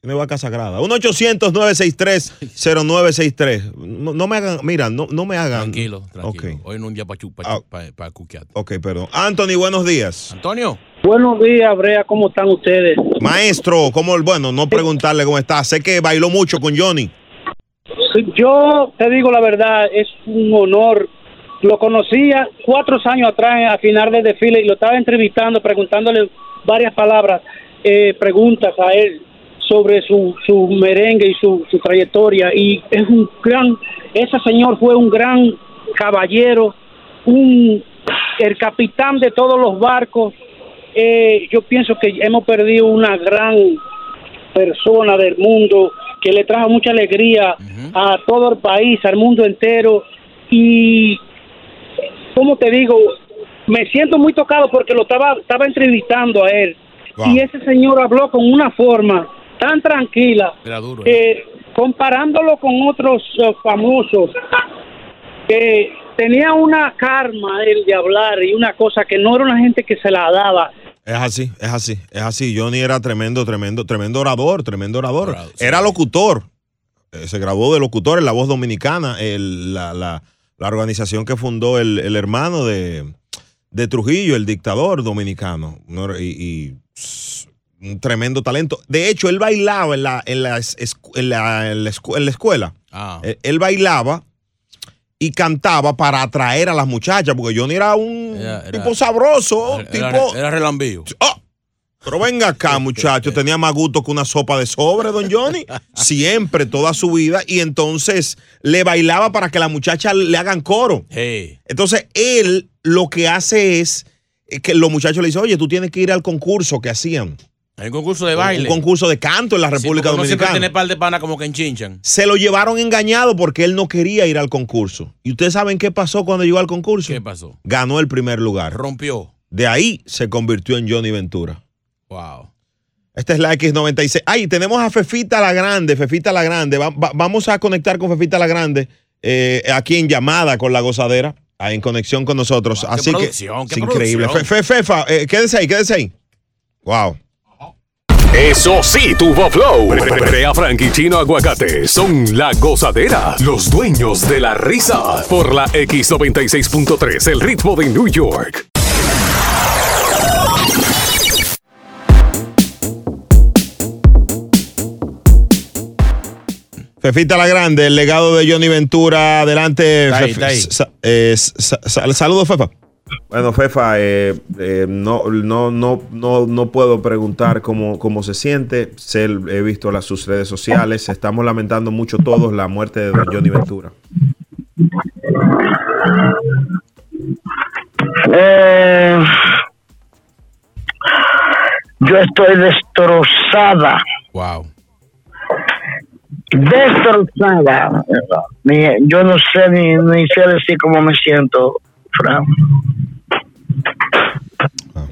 Tiene vaca sagrada. 1-800-963-0963. No, no me hagan, mira, no, no me hagan. Tranquilo, tranquilo. Hoy no es un día para Ah. pa, pa cuquear. Ok, perdón. Anthony, buenos días. Antonio. Buenos días, Brea, ¿cómo están ustedes? Maestro, ¿cómo, bueno, no preguntarle cómo está. Sé que bailó mucho con Johnny. Yo te digo la verdad, es un honor. Lo conocía cuatro años atrás a final del desfile y lo estaba entrevistando, preguntándole varias palabras, eh, preguntas a él sobre su, su merengue y su, su trayectoria. Y es un gran, ese señor fue un gran caballero, un, el capitán de todos los barcos. Eh, yo pienso que hemos perdido una gran persona del mundo que le trajo mucha alegría a todo el país, al mundo entero. Y, como te digo, me siento muy tocado porque lo estaba, estaba entrevistando a él. Y ese señor habló con una forma tan tranquila, duro. ¿eh? que comparándolo con otros eh, famosos, que tenía una karma él de hablar y una cosa que no era una gente que se la daba. Es así, es así, es así. Johnny era tremendo, tremendo, tremendo orador, tremendo orador. Era locutor. Eh, se graduó de locutor en La Voz Dominicana, el- la, la- la organización que fundó el, el hermano de, de Trujillo, el dictador dominicano. ¿no? Y, y, pss, un tremendo talento. De hecho, él bailaba en la, en la, en la- en la escu- en la escuela. Ah. Eh, Él bailaba y cantaba para atraer a las muchachas, porque Johnny era un tipo sabroso, Era, tipo... era relambío. Oh, pero venga acá, *laughs* muchacho, tenía más gusto que una sopa de sobre, don Johnny. *laughs* Siempre, toda su vida. Y entonces le bailaba para que las muchachas le hagan coro. Hey. Entonces él lo que hace es eh, que los muchachos le dicen, oye, tú tienes que ir al concurso que hacían. Hay un concurso de baile. Un concurso de canto en la República siempre Dominicana. tiene par de panas como que enchinchan. Se lo llevaron engañado porque él no quería ir al concurso. ¿Y ustedes saben qué pasó cuando llegó al concurso? ¿Qué pasó? Ganó el primer lugar. Rompió. De ahí se convirtió en Johnny Ventura. Wow. Esta es la X96. Ay, tenemos a Fefita la Grande. Fefita la Grande. Va- va- vamos a conectar con Fefita la Grande eh, aquí en llamada con la gozadera. En conexión con nosotros. Así que producción, qué es increíble. Fe- Fefa, eh, quédese ahí, quédese ahí. Wow. Eso sí, tuvo flow. Brea Frank y Chino Aguacate son la gozadera, los dueños de la risa. Por la X96.3, el ritmo de New York. Fefita la Grande, el legado de Johnny Ventura. Adelante. Está ahí, Fefe- está ahí. sa- eh, sa- sa- Saludos, Fefa. Bueno, Fefa, eh, eh, no, no, no, no, no puedo preguntar cómo, cómo se siente. Sé, he visto las, sus redes sociales. Estamos lamentando mucho todos la muerte de don Johnny Ventura. Eh, yo estoy destrozada. Wow. Destrozada. Yo no sé ni, ni sé decir cómo me siento, Fran.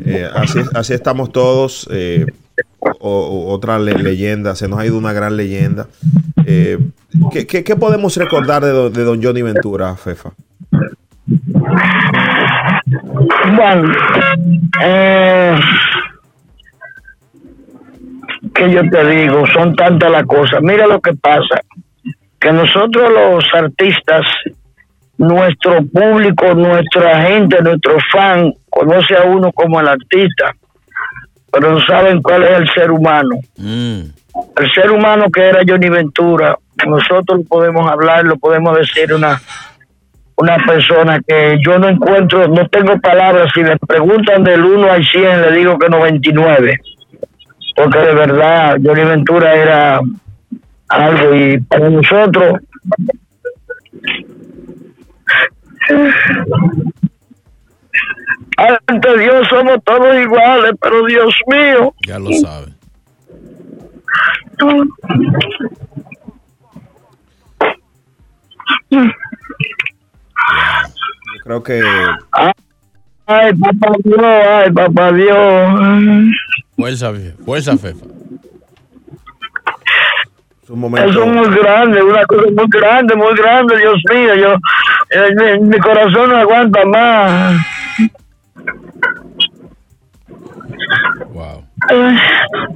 Eh, así, estamos todos. eh, otra le- leyenda, se nos ha ido una gran leyenda. Eh, ¿qué, podemos recordar de, don- de don Johnny Ventura, Fefa? Bueno, que yo te digo, son tantas las cosas. Mira lo que pasa, que nosotros los artistas, nuestro público, nuestra gente, nuestro fan, conoce a uno como el artista, pero no saben cuál es el ser humano. El ser humano que era Johnny Ventura, nosotros podemos hablar, lo podemos decir una una persona que yo no encuentro, no tengo palabras, si me preguntan del 1 al 100 le digo que 99, porque de verdad Johnny Ventura era algo y para nosotros ante Dios somos todos iguales, pero Dios mío. Ya lo sabe. Creo que. Ay, papá Dios, ay, papá Dios. Fuerza, fuerza, Fefa. un momento. Eso es muy grande, una cosa muy grande, muy grande, Dios mío. Yo, eh, mi, mi corazón no aguanta más. Ay,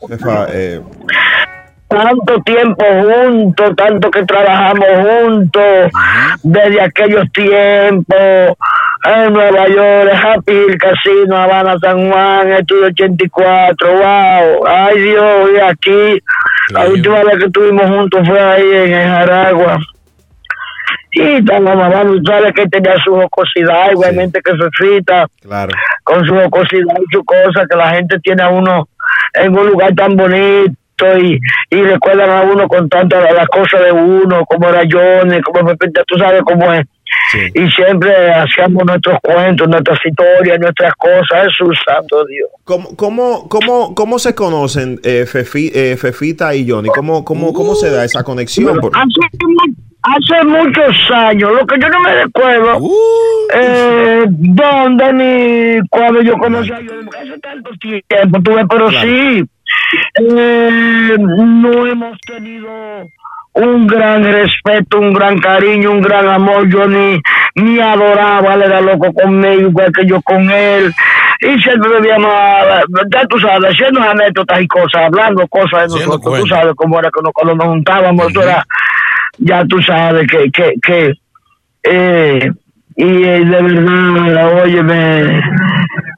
Fefa, eh, tanto tiempo juntos, tanto que trabajamos juntos, desde aquellos tiempos, en Nueva York, Happy Hill Casino, Habana, San Juan, Estudio 84, wow, ay Dios, y aquí, la última vez que estuvimos juntos fue ahí en el Jaragua. Y estamos mamá, sabes que tenía su jocosidad, igualmente que Fefita, claro. con su jocosidad y su cosa, que la gente tiene a uno en un lugar tan bonito y, y recuerdan a uno con tantas las cosas de uno, como era Johnny, como tú sabes cómo es. Y siempre hacíamos nuestros cuentos, nuestras historias, nuestras cosas, Jesús Santo Dios. ¿Cómo, cómo, cómo, cómo se conocen eh, Fefi- eh, Fefita y Johnny? ¿Cómo, cómo, ¿Cómo se da esa conexión? Hace, mu- hace muchos años, lo que yo no me recuerdo, eh, dónde ni cuando yo conocí a Johnny, porque hace tanto tiempo tuve, pero Claro. sí, eh, no hemos tenido un gran respeto, un gran cariño, un gran amor. Yo ni, ni adoraba, él era loco conmigo, igual que yo con él. Y siempre debíamos, ya tú sabes, haciendo anécdotas y cosas, hablando cosas de nosotros. Tú sabes cómo era que nos- cuando nos juntábamos, eso era, ya tú sabes que, que, que eh, y eh, de verdad, óyeme,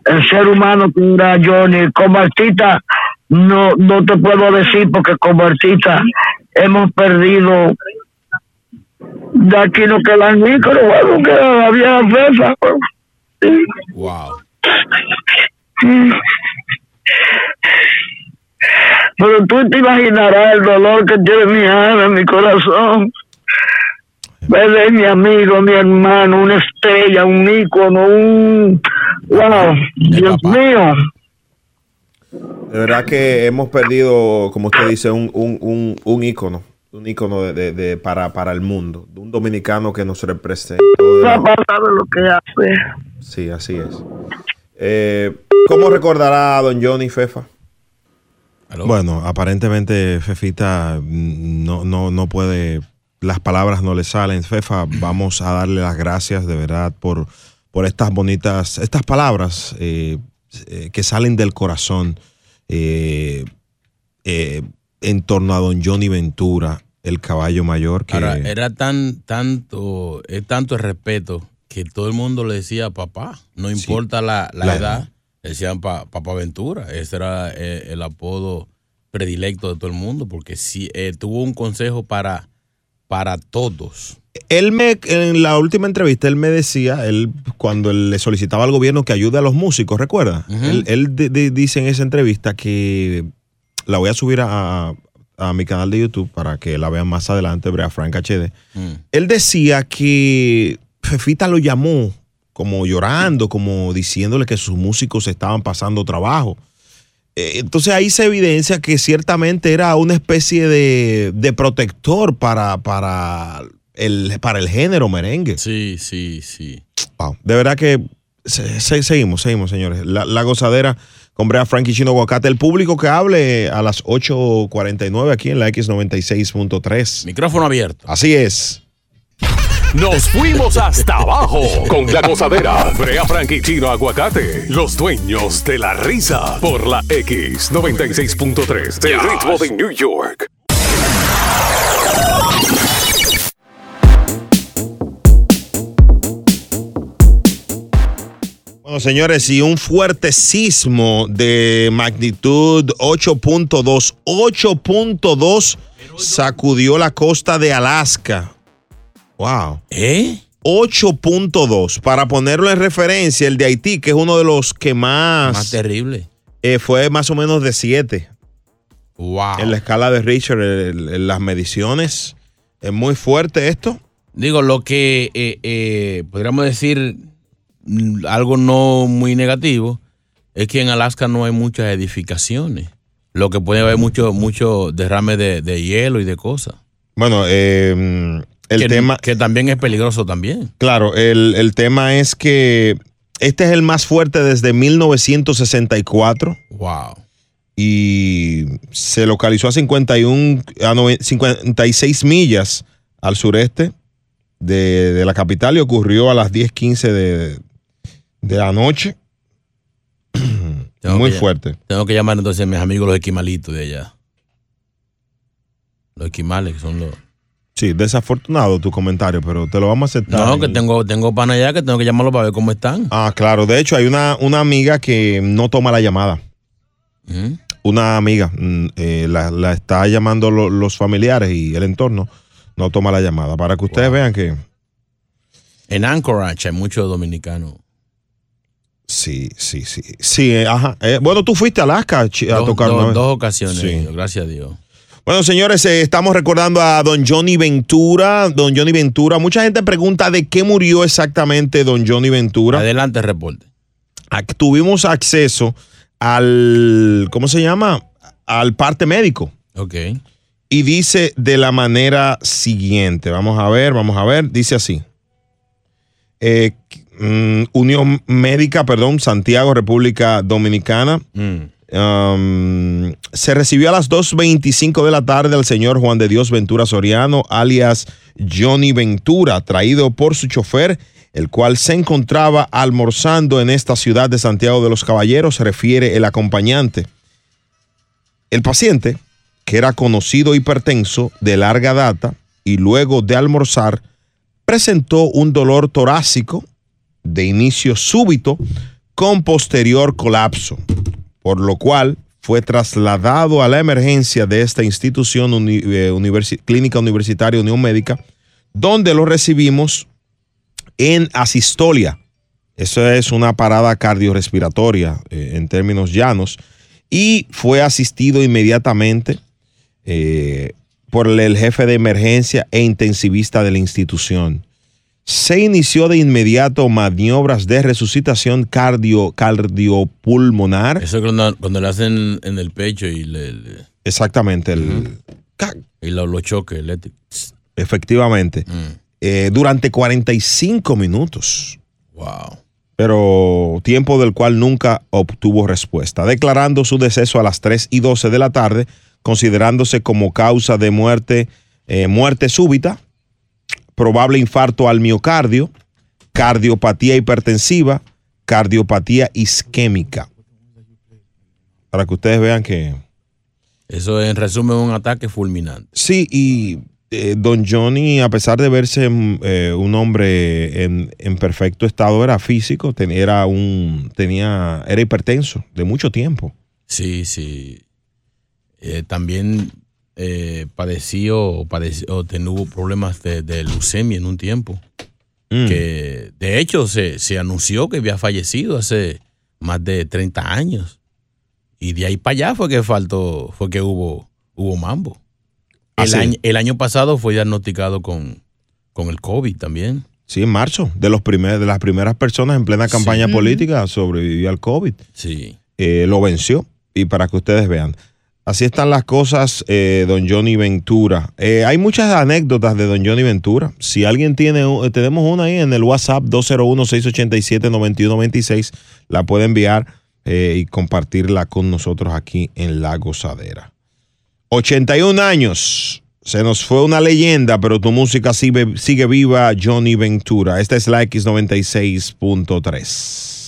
el ser humano que era Johnny, como artista, no, no te puedo decir porque como artista hemos perdido de aquí no quedan ni pero bueno, que había fefa. Wow. Pero tú te imaginarás el dolor que tiene mi alma, mi corazón. Ver mi amigo, mi hermano, una estrella, un ícono, un... ¡Wow! Dios mío. De verdad que hemos perdido, como usted dice, un, un, un, un ícono. Un ícono de, de- de- para, para el mundo. Un dominicano que nos representa. La palabra lo que hace. Sí, así es. Eh, ¿Cómo recordará a don Johnny Fefa? Bueno, aparentemente Fefita no, no, no puede, las palabras no le salen. Fefa, vamos a darle las gracias de verdad por, por estas bonitas, estas palabras eh, eh, que salen del corazón eh, en torno a don Johnny Ventura, el caballo mayor que... Ahora, era tan, tanto, es tanto el respeto que todo el mundo le decía papá, no importa la, la La edad, le decían pa- papá Ventura. Ese era eh, el apodo predilecto de todo el mundo, porque sí, eh, tuvo un consejo para, para todos. Él me, en la última entrevista, él me decía, él cuando él le solicitaba al gobierno que ayude a los músicos, ¿recuerda? Él, él di- di- dice en esa entrevista que la voy a subir a, a mi canal de YouTube para que la vean más adelante, Brea Frank HD. Él decía que Fefita lo llamó como llorando, como diciéndole que sus músicos estaban pasando trabajo. Eh, Entonces ahí se evidencia que ciertamente era una especie de, de protector para, para, el, para el género merengue. Sí, sí, sí. Wow. De verdad que se- se- seguimos, seguimos, señores. La, la gozadera con Brea Frankie Chino Aguacate. El público que hable a las 8.49 aquí en la X96.3. Micrófono abierto. Así es. Nos fuimos hasta abajo con la gozadera. Brea Frank y Chino Aguacate, los dueños de la risa. Por la X96.3, el ritmo de New York. Bueno, señores, y un fuerte sismo de magnitud 8.2, 8.2 sacudió la costa de Alaska. Wow. ¿Eh? 8.2. Para ponerlo en referencia, el de Haití, que es uno de los que más... Más terrible. eh, fue más o menos de 7. Wow. En la escala de Richard, el- el- las mediciones. Es muy fuerte esto. Digo, lo que eh, eh, podríamos decir mm, algo no muy negativo es que en Alaska no hay muchas edificaciones. Lo que puede haber mucho, mucho derrame de, de hielo y de cosas. Bueno, eh, El que, tema, que también es peligroso también. claro, el, el tema es que este es el más fuerte desde 1964 Wow. y se localizó a 51, a nove- 56 millas al sureste de, de la capital y ocurrió a las 10:15 de, de la noche. *clears throat* Tengo Muy fuerte. Tengo que llamar entonces a mis amigos los esquimalitos de allá. Los esquimales, que son los. Sí, desafortunado tu comentario, pero te lo vamos a aceptar. No, que tengo, tengo pan allá que tengo que llamarlos para ver cómo están. Ah, claro. De hecho, hay una, una amiga que no toma la llamada. ¿Mm? Una amiga mm, eh, la, la está llamando lo- los familiares y el entorno no toma la llamada. Para que ustedes vean que En Anchorage hay muchos dominicanos. sí, sí, sí. Sí, eh, ajá. Eh, bueno, tú fuiste a Alaska a Dos, tocar dos- una vez. dos ocasiones, Sí. gracias a Dios. Bueno, señores, eh, estamos recordando a don Johnny Ventura. Don Johnny Ventura. Mucha gente pregunta de qué murió exactamente don Johnny Ventura. Adelante, reporte. Ac- Tuvimos acceso al, ¿cómo se llama? Al parte médico. Ok. Y dice de la manera siguiente. Vamos a ver, vamos a ver. Dice así. Eh, mm, Unión Médica, perdón, Santiago, República Dominicana. Um, se recibió a las 2.25 de la tarde al señor Juan de Dios Ventura Soriano, alias Johnny Ventura, traído por su chofer, el cual se encontraba almorzando en esta ciudad de Santiago de los Caballeros, refiere el acompañante. El paciente, que era conocido hipertenso de larga data y luego de almorzar, presentó un dolor torácico de inicio súbito con posterior colapso, por lo cual fue trasladado a la emergencia de esta institución eh, universi- clínica universitaria Unión Médica, donde lo recibimos en asistolia. Eso es una parada cardiorrespiratoria eh, en términos llanos. Y fue asistido inmediatamente eh, por el jefe de emergencia e intensivista de la institución. Se inició de inmediato maniobras de resucitación cardio, cardiopulmonar. Eso es cuando, cuando le hacen en el pecho y le, le- Exactamente, el, y lo, lo choque eléctricos. efectivamente. Eh, durante 45 minutos. Wow. pero tiempo del cual nunca obtuvo respuesta, declarando su deceso a las 3 y 12 de la tarde, considerándose como causa de muerte, eh, muerte súbita, probable infarto al miocardio, cardiopatía hipertensiva, cardiopatía isquémica. Para que ustedes vean que Eso en resumen es un ataque fulminante. Sí, y eh, don Johnny, a pesar de verse mm, eh, un hombre en, en perfecto estado, era físico, ten- era un, tenía, era hipertenso de mucho tiempo. Sí, sí. Eh, también eh, padeció o, padeció, o tuvo problemas de, de leucemia en un tiempo. Mm. Que de hecho se, se anunció que había fallecido hace más de 30 años. Y de ahí para allá fue que faltó, fue que hubo, hubo mambo. Ah, El, sí. año, el año pasado fue diagnosticado con, con el COVID también. Sí, en marzo, de, los primer, de las primeras personas en plena campaña Sí. política, sobrevivió al COVID. Sí. Eh, lo venció. Y para que ustedes vean. Así están las cosas, eh, don Johnny Ventura. Eh, hay muchas anécdotas de don Johnny Ventura. Si alguien tiene, eh, tenemos una ahí en el WhatsApp 201-687-9126, la puede enviar y compartirla con nosotros aquí en La Gozadera. 81 años. Se nos fue una leyenda, pero tu música sigue, sigue viva, Johnny Ventura. Esta es la X96.3.